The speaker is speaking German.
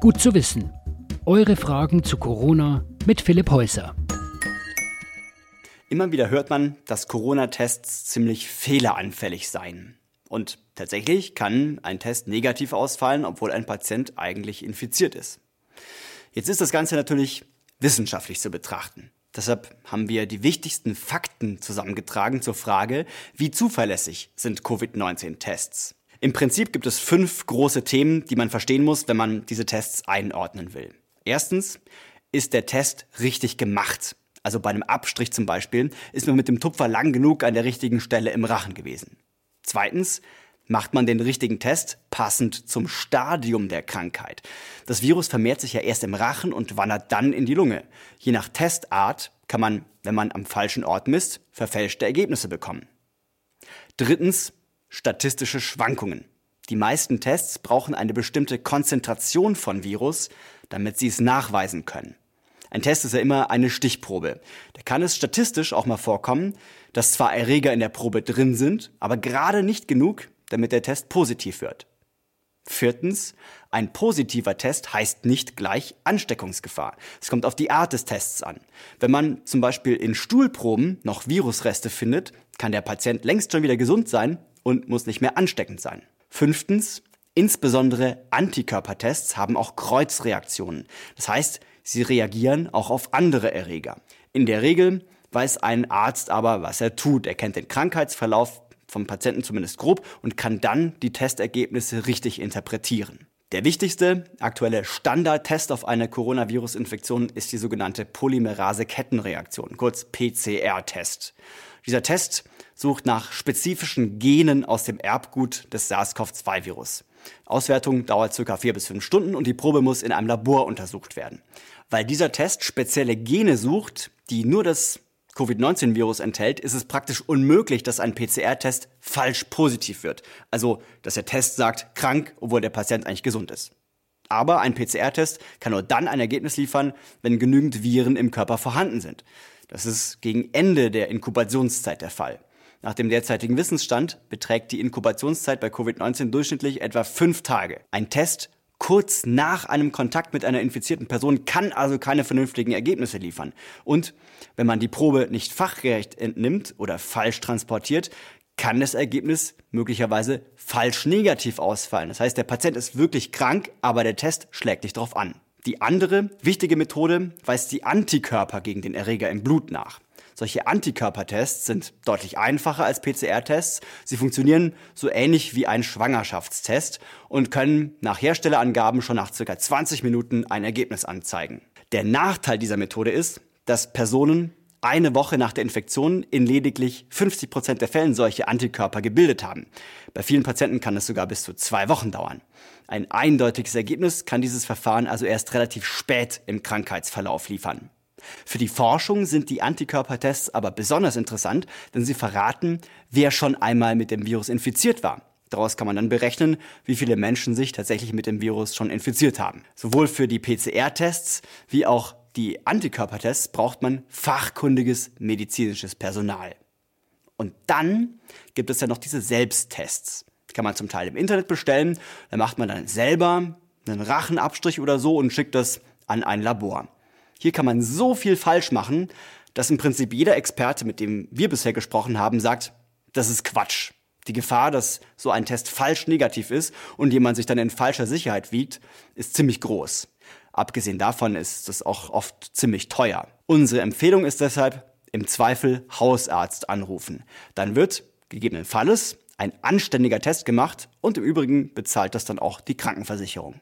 Gut zu wissen. Eure Fragen zu Corona mit Philipp Häuser. Immer wieder hört man, dass Corona-Tests ziemlich fehleranfällig seien. Und tatsächlich kann ein Test negativ ausfallen, obwohl ein Patient eigentlich infiziert ist. Jetzt ist das Ganze natürlich wissenschaftlich zu betrachten. Deshalb haben wir die wichtigsten Fakten zusammengetragen zur Frage, wie zuverlässig sind Covid-19-Tests. Im Prinzip gibt es fünf große Themen, die man verstehen muss, wenn man diese Tests einordnen will. Erstens, ist der Test richtig gemacht? Also bei einem Abstrich zum Beispiel ist man mit dem Tupfer lang genug an der richtigen Stelle im Rachen gewesen. Zweitens, macht man den richtigen Test passend zum Stadium der Krankheit. Das Virus vermehrt sich ja erst im Rachen und wandert dann in die Lunge. Je nach Testart kann man, wenn man am falschen Ort misst, verfälschte Ergebnisse bekommen. Drittens, statistische Schwankungen. Die meisten Tests brauchen eine bestimmte Konzentration von Virus, damit sie es nachweisen können. Ein Test ist ja immer eine Stichprobe. Da kann es statistisch auch mal vorkommen, dass zwar Erreger in der Probe drin sind, aber gerade nicht genug, damit der Test positiv wird. Viertens, ein positiver Test heißt nicht gleich Ansteckungsgefahr. Es kommt auf die Art des Tests an. Wenn man zum Beispiel in Stuhlproben noch Virusreste findet, kann der Patient längst schon wieder gesund sein und muss nicht mehr ansteckend sein. Fünftens, insbesondere Antikörpertests haben auch Kreuzreaktionen. Das heißt, sie reagieren auch auf andere Erreger. In der Regel weiß ein Arzt aber, was er tut. Er kennt den Krankheitsverlauf vom Patienten zumindest grob und kann dann die Testergebnisse richtig interpretieren. Der wichtigste aktuelle Standardtest auf eine Coronavirus-Infektion ist die sogenannte Polymerase-Kettenreaktion, kurz PCR-Test. Dieser Test sucht nach spezifischen Genen aus dem Erbgut des SARS-CoV-2-Virus. Auswertung dauert ca. vier bis fünf Stunden und die Probe muss in einem Labor untersucht werden. Weil dieser Test spezielle Gene sucht, die nur das Covid-19-Virus enthält, ist es praktisch unmöglich, dass ein PCR-Test falsch positiv wird. Also, dass der Test sagt, krank, obwohl der Patient eigentlich gesund ist. Aber ein PCR-Test kann nur dann ein Ergebnis liefern, wenn genügend Viren im Körper vorhanden sind. Das ist gegen Ende der Inkubationszeit der Fall. Nach dem derzeitigen Wissensstand beträgt die Inkubationszeit bei Covid-19 durchschnittlich etwa fünf Tage. Ein Test kurz nach einem Kontakt mit einer infizierten Person kann also keine vernünftigen Ergebnisse liefern. Und wenn man die Probe nicht fachgerecht entnimmt oder falsch transportiert, kann das Ergebnis möglicherweise falsch negativ ausfallen. Das heißt, der Patient ist wirklich krank, aber der Test schlägt nicht darauf an. Die andere wichtige Methode weist die Antikörper gegen den Erreger im Blut nach. Solche Antikörpertests sind deutlich einfacher als PCR-Tests. Sie funktionieren so ähnlich wie ein Schwangerschaftstest und können nach Herstellerangaben schon nach circa 20 Minuten ein Ergebnis anzeigen. Der Nachteil dieser Methode ist, dass Personen eine Woche nach der Infektion in lediglich 50 Prozent der Fällen solche Antikörper gebildet haben. Bei vielen Patienten kann es sogar bis zu zwei Wochen dauern. Ein eindeutiges Ergebnis kann dieses Verfahren also erst relativ spät im Krankheitsverlauf liefern. Für die Forschung sind die Antikörpertests aber besonders interessant, denn sie verraten, wer schon einmal mit dem Virus infiziert war. Daraus kann man dann berechnen, wie viele Menschen sich tatsächlich mit dem Virus schon infiziert haben. Sowohl für die PCR-Tests wie auch die Antikörpertests braucht man fachkundiges medizinisches Personal. Und dann gibt es ja noch diese Selbsttests. Die kann man zum Teil im Internet bestellen. Da macht man dann selber einen Rachenabstrich oder so und schickt das an ein Labor. Hier kann man so viel falsch machen, dass im Prinzip jeder Experte, mit dem wir bisher gesprochen haben, sagt, das ist Quatsch. Die Gefahr, dass so ein Test falsch negativ ist und jemand sich dann in falscher Sicherheit wiegt, ist ziemlich groß. Abgesehen davon ist es auch oft ziemlich teuer. Unsere Empfehlung ist deshalb, im Zweifel Hausarzt anrufen. Dann wird, gegebenenfalls, ein anständiger Test gemacht und im Übrigen bezahlt das dann auch die Krankenversicherung.